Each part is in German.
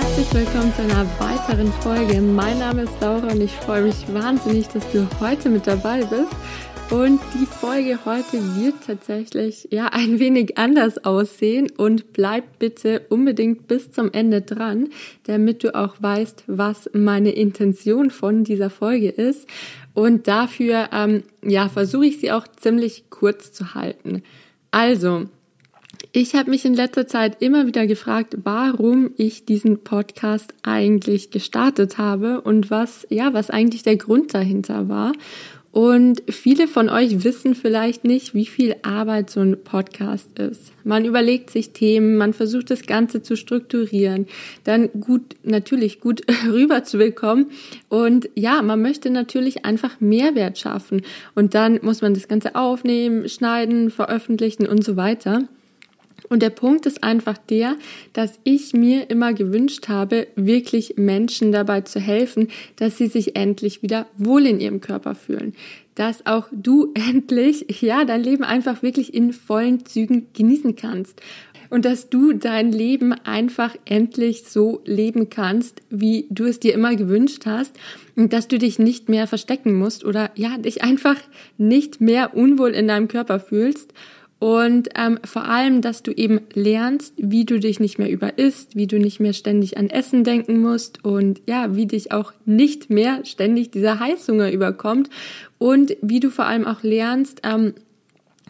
herzlich willkommen zu einer weiteren Folge. Mein Name ist Laura und ich freue mich wahnsinnig, dass du heute mit dabei bist. Und die Folge heute wird tatsächlich ja ein wenig anders aussehen und bleib bitte unbedingt bis zum Ende dran, damit du auch weißt, was meine Intention von dieser Folge ist. Und dafür ähm, ja versuche ich sie auch ziemlich kurz zu halten. Also ich habe mich in letzter Zeit immer wieder gefragt, warum ich diesen Podcast eigentlich gestartet habe und was, ja, was eigentlich der Grund dahinter war. Und viele von euch wissen vielleicht nicht, wie viel Arbeit so ein Podcast ist. Man überlegt sich Themen, man versucht das Ganze zu strukturieren, dann gut, natürlich gut rüberzubekommen. Und ja, man möchte natürlich einfach Mehrwert schaffen. Und dann muss man das Ganze aufnehmen, schneiden, veröffentlichen und so weiter. Und der Punkt ist einfach der, dass ich mir immer gewünscht habe, wirklich Menschen dabei zu helfen, dass sie sich endlich wieder wohl in ihrem Körper fühlen. Dass auch du endlich, ja, dein Leben einfach wirklich in vollen Zügen genießen kannst. Und dass du dein Leben einfach endlich so leben kannst, wie du es dir immer gewünscht hast. Und dass du dich nicht mehr verstecken musst oder ja, dich einfach nicht mehr unwohl in deinem Körper fühlst und ähm, vor allem, dass du eben lernst, wie du dich nicht mehr über isst, wie du nicht mehr ständig an Essen denken musst und ja, wie dich auch nicht mehr ständig dieser Heißhunger überkommt und wie du vor allem auch lernst, ähm,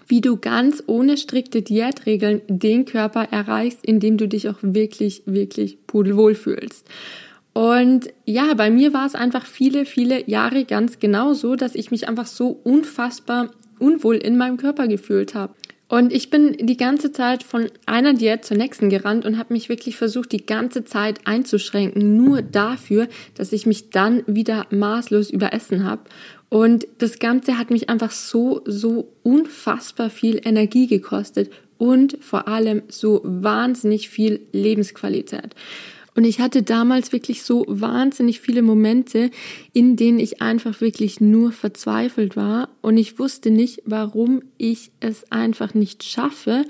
wie du ganz ohne strikte Diätregeln den Körper erreichst, in dem du dich auch wirklich, wirklich pudelwohl fühlst. Und ja, bei mir war es einfach viele, viele Jahre ganz genau so, dass ich mich einfach so unfassbar unwohl in meinem Körper gefühlt habe. Und ich bin die ganze Zeit von einer Diät zur nächsten gerannt und habe mich wirklich versucht, die ganze Zeit einzuschränken, nur dafür, dass ich mich dann wieder maßlos überessen habe. Und das Ganze hat mich einfach so, so unfassbar viel Energie gekostet und vor allem so wahnsinnig viel Lebensqualität. Und ich hatte damals wirklich so wahnsinnig viele Momente, in denen ich einfach wirklich nur verzweifelt war. Und ich wusste nicht, warum ich es einfach nicht schaffe,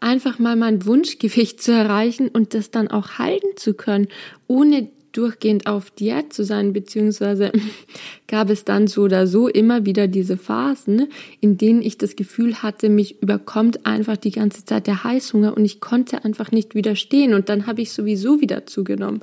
einfach mal mein Wunschgewicht zu erreichen und das dann auch halten zu können, ohne durchgehend auf Diät zu sein, beziehungsweise gab es dann so oder so immer wieder diese Phasen, in denen ich das Gefühl hatte, mich überkommt einfach die ganze Zeit der Heißhunger und ich konnte einfach nicht widerstehen und dann habe ich sowieso wieder zugenommen.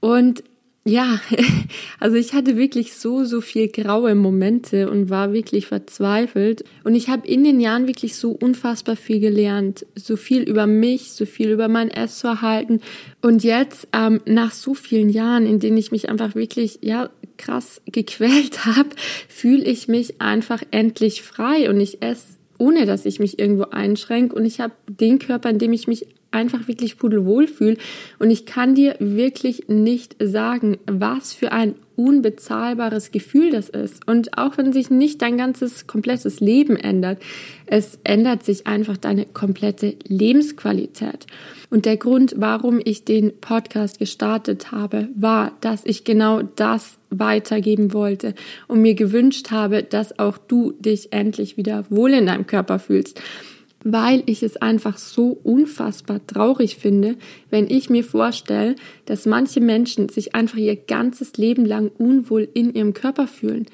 Und ja, also ich hatte wirklich so, so viel graue Momente und war wirklich verzweifelt. Und ich habe in den Jahren wirklich so unfassbar viel gelernt. So viel über mich, so viel über mein Essverhalten. Und jetzt, ähm, nach so vielen Jahren, in denen ich mich einfach wirklich, ja, krass gequält habe, fühle ich mich einfach endlich frei und ich esse ohne dass ich mich irgendwo einschränke und ich habe den Körper, in dem ich mich einfach wirklich pudelwohl fühle. Und ich kann dir wirklich nicht sagen, was für ein unbezahlbares Gefühl das ist. Und auch wenn sich nicht dein ganzes komplettes Leben ändert, es ändert sich einfach deine komplette Lebensqualität. Und der Grund, warum ich den Podcast gestartet habe, war, dass ich genau das weitergeben wollte und mir gewünscht habe, dass auch du dich endlich wieder wohl in deinem Körper fühlst weil ich es einfach so unfassbar traurig finde, wenn ich mir vorstelle, dass manche Menschen sich einfach ihr ganzes Leben lang unwohl in ihrem Körper fühlen.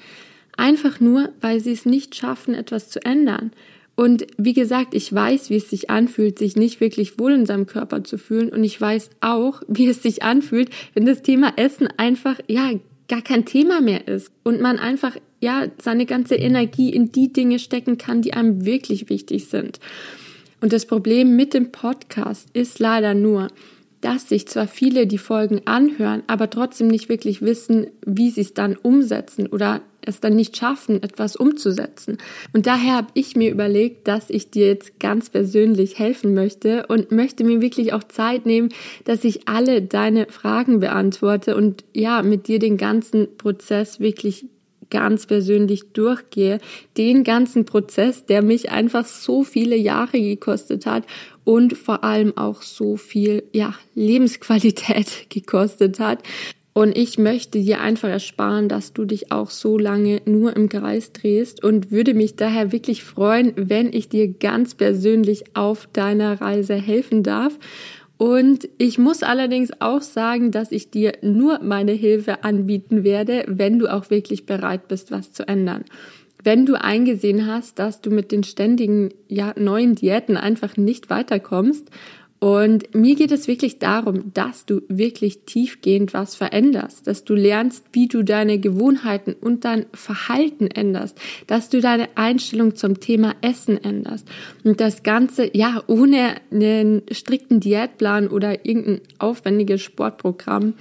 Einfach nur, weil sie es nicht schaffen, etwas zu ändern. Und wie gesagt, ich weiß, wie es sich anfühlt, sich nicht wirklich wohl in seinem Körper zu fühlen. Und ich weiß auch, wie es sich anfühlt, wenn das Thema Essen einfach, ja, gar kein Thema mehr ist und man einfach ja seine ganze Energie in die Dinge stecken kann, die einem wirklich wichtig sind. Und das Problem mit dem Podcast ist leider nur, dass sich zwar viele die Folgen anhören, aber trotzdem nicht wirklich wissen, wie sie es dann umsetzen oder es dann nicht schaffen, etwas umzusetzen. Und daher habe ich mir überlegt, dass ich dir jetzt ganz persönlich helfen möchte und möchte mir wirklich auch Zeit nehmen, dass ich alle deine Fragen beantworte und ja, mit dir den ganzen Prozess wirklich ganz persönlich durchgehe, den ganzen Prozess, der mich einfach so viele Jahre gekostet hat und vor allem auch so viel, ja, Lebensqualität gekostet hat. Und ich möchte dir einfach ersparen, dass du dich auch so lange nur im Kreis drehst und würde mich daher wirklich freuen, wenn ich dir ganz persönlich auf deiner Reise helfen darf. Und ich muss allerdings auch sagen, dass ich dir nur meine Hilfe anbieten werde, wenn du auch wirklich bereit bist, was zu ändern. Wenn du eingesehen hast, dass du mit den ständigen ja, neuen Diäten einfach nicht weiterkommst und mir geht es wirklich darum, dass du wirklich tiefgehend was veränderst, dass du lernst, wie du deine Gewohnheiten und dein Verhalten änderst, dass du deine Einstellung zum Thema Essen änderst. Und das Ganze ja ohne einen strikten Diätplan oder irgendein aufwendiges Sportprogramm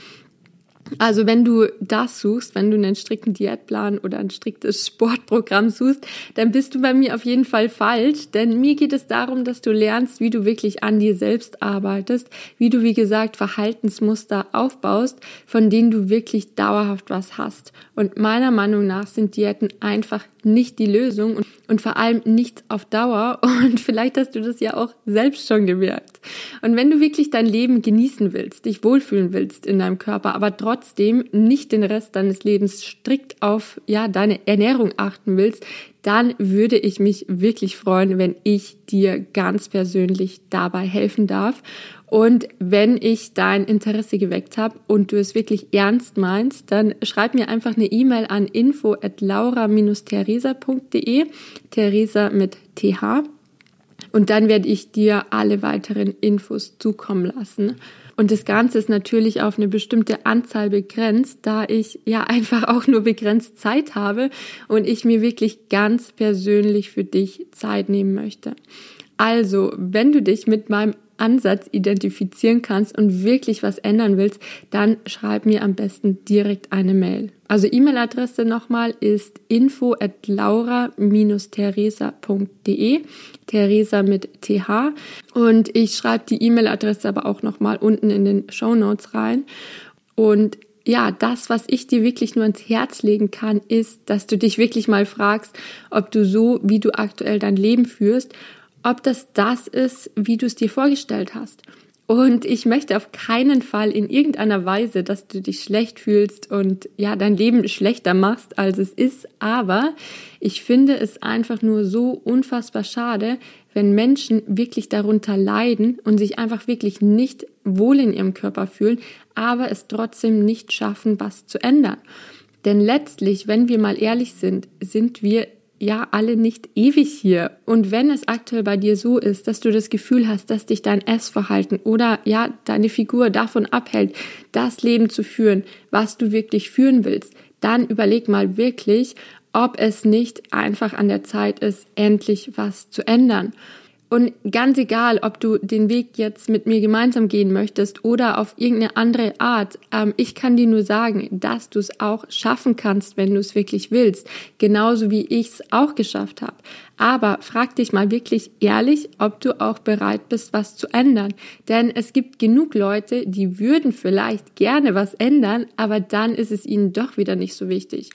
also wenn du das suchst, wenn du einen strikten Diätplan oder ein striktes Sportprogramm suchst, dann bist du bei mir auf jeden Fall falsch, denn mir geht es darum, dass du lernst, wie du wirklich an dir selbst arbeitest, wie du, wie gesagt, Verhaltensmuster aufbaust, von denen du wirklich dauerhaft was hast. Und meiner Meinung nach sind Diäten einfach nicht die Lösung und, und vor allem nicht auf Dauer. Und vielleicht hast du das ja auch selbst schon gemerkt. Und wenn du wirklich dein Leben genießen willst, dich wohlfühlen willst in deinem Körper, aber trotzdem nicht den Rest deines Lebens strikt auf, ja, deine Ernährung achten willst, dann würde ich mich wirklich freuen, wenn ich dir ganz persönlich dabei helfen darf. Und wenn ich dein Interesse geweckt habe und du es wirklich ernst meinst, dann schreib mir einfach eine E-Mail an info at laura-theresa.de, Theresa mit TH. Und dann werde ich dir alle weiteren Infos zukommen lassen. Und das Ganze ist natürlich auf eine bestimmte Anzahl begrenzt, da ich ja einfach auch nur begrenzt Zeit habe und ich mir wirklich ganz persönlich für dich Zeit nehmen möchte. Also, wenn du dich mit meinem Ansatz identifizieren kannst und wirklich was ändern willst, dann schreib mir am besten direkt eine Mail. Also E-Mail-Adresse nochmal ist info at laura-theresa.de, Theresa mit TH. Und ich schreibe die E-Mail-Adresse aber auch nochmal unten in den Show Notes rein. Und ja, das, was ich dir wirklich nur ans Herz legen kann, ist, dass du dich wirklich mal fragst, ob du so, wie du aktuell dein Leben führst, ob das das ist, wie du es dir vorgestellt hast. Und ich möchte auf keinen Fall in irgendeiner Weise, dass du dich schlecht fühlst und ja, dein Leben schlechter machst, als es ist. Aber ich finde es einfach nur so unfassbar schade, wenn Menschen wirklich darunter leiden und sich einfach wirklich nicht wohl in ihrem Körper fühlen, aber es trotzdem nicht schaffen, was zu ändern. Denn letztlich, wenn wir mal ehrlich sind, sind wir ja alle nicht ewig hier. Und wenn es aktuell bei dir so ist, dass du das Gefühl hast, dass dich dein Essverhalten oder ja deine Figur davon abhält, das Leben zu führen, was du wirklich führen willst, dann überleg mal wirklich, ob es nicht einfach an der Zeit ist, endlich was zu ändern. Und ganz egal, ob du den Weg jetzt mit mir gemeinsam gehen möchtest oder auf irgendeine andere Art, ähm, ich kann dir nur sagen, dass du es auch schaffen kannst, wenn du es wirklich willst. Genauso wie ich es auch geschafft habe. Aber frag dich mal wirklich ehrlich, ob du auch bereit bist, was zu ändern. Denn es gibt genug Leute, die würden vielleicht gerne was ändern, aber dann ist es ihnen doch wieder nicht so wichtig.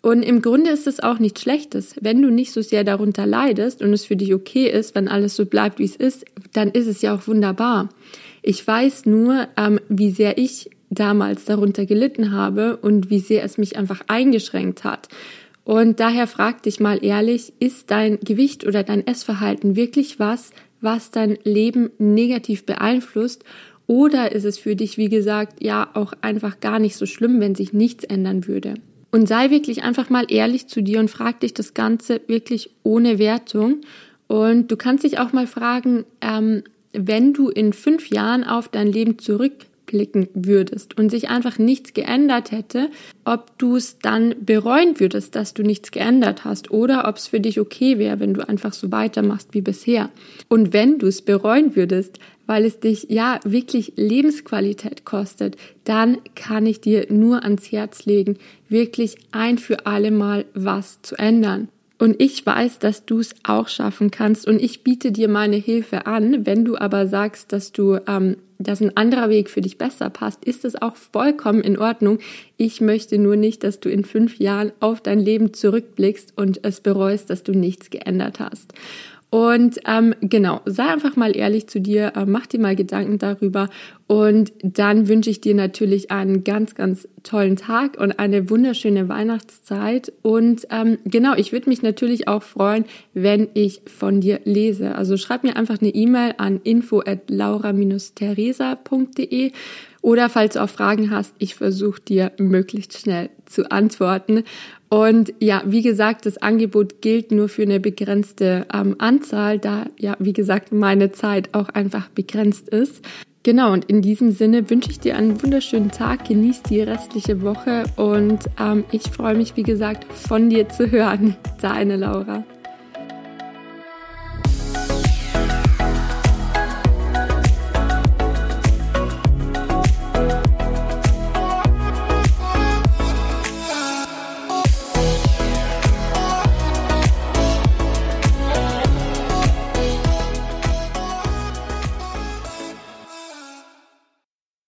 Und im Grunde ist es auch nichts Schlechtes. Wenn du nicht so sehr darunter leidest und es für dich okay ist, wenn alles so bleibt, wie es ist, dann ist es ja auch wunderbar. Ich weiß nur, ähm, wie sehr ich damals darunter gelitten habe und wie sehr es mich einfach eingeschränkt hat. Und daher frag dich mal ehrlich, ist dein Gewicht oder dein Essverhalten wirklich was, was dein Leben negativ beeinflusst? Oder ist es für dich, wie gesagt, ja auch einfach gar nicht so schlimm, wenn sich nichts ändern würde? Und sei wirklich einfach mal ehrlich zu dir und frag dich das Ganze wirklich ohne Wertung. Und du kannst dich auch mal fragen, ähm, wenn du in fünf Jahren auf dein Leben zurückblicken würdest und sich einfach nichts geändert hätte, ob du es dann bereuen würdest, dass du nichts geändert hast oder ob es für dich okay wäre, wenn du einfach so weitermachst wie bisher. Und wenn du es bereuen würdest, weil es dich ja wirklich Lebensqualität kostet, dann kann ich dir nur ans Herz legen, wirklich ein für alle Mal was zu ändern. Und ich weiß, dass du es auch schaffen kannst und ich biete dir meine Hilfe an. Wenn du aber sagst, dass du, ähm, dass ein anderer Weg für dich besser passt, ist es auch vollkommen in Ordnung. Ich möchte nur nicht, dass du in fünf Jahren auf dein Leben zurückblickst und es bereust, dass du nichts geändert hast. Und ähm, genau, sei einfach mal ehrlich zu dir, äh, mach dir mal Gedanken darüber und dann wünsche ich dir natürlich einen ganz, ganz tollen Tag und eine wunderschöne Weihnachtszeit. Und ähm, genau, ich würde mich natürlich auch freuen, wenn ich von dir lese. Also schreib mir einfach eine E-Mail an info at laura-theresa.de oder falls du auch Fragen hast, ich versuche dir möglichst schnell zu antworten. Und ja, wie gesagt, das Angebot gilt nur für eine begrenzte ähm, Anzahl, da ja, wie gesagt, meine Zeit auch einfach begrenzt ist. Genau, und in diesem Sinne wünsche ich dir einen wunderschönen Tag, genieß die restliche Woche und ähm, ich freue mich, wie gesagt, von dir zu hören. Deine Laura.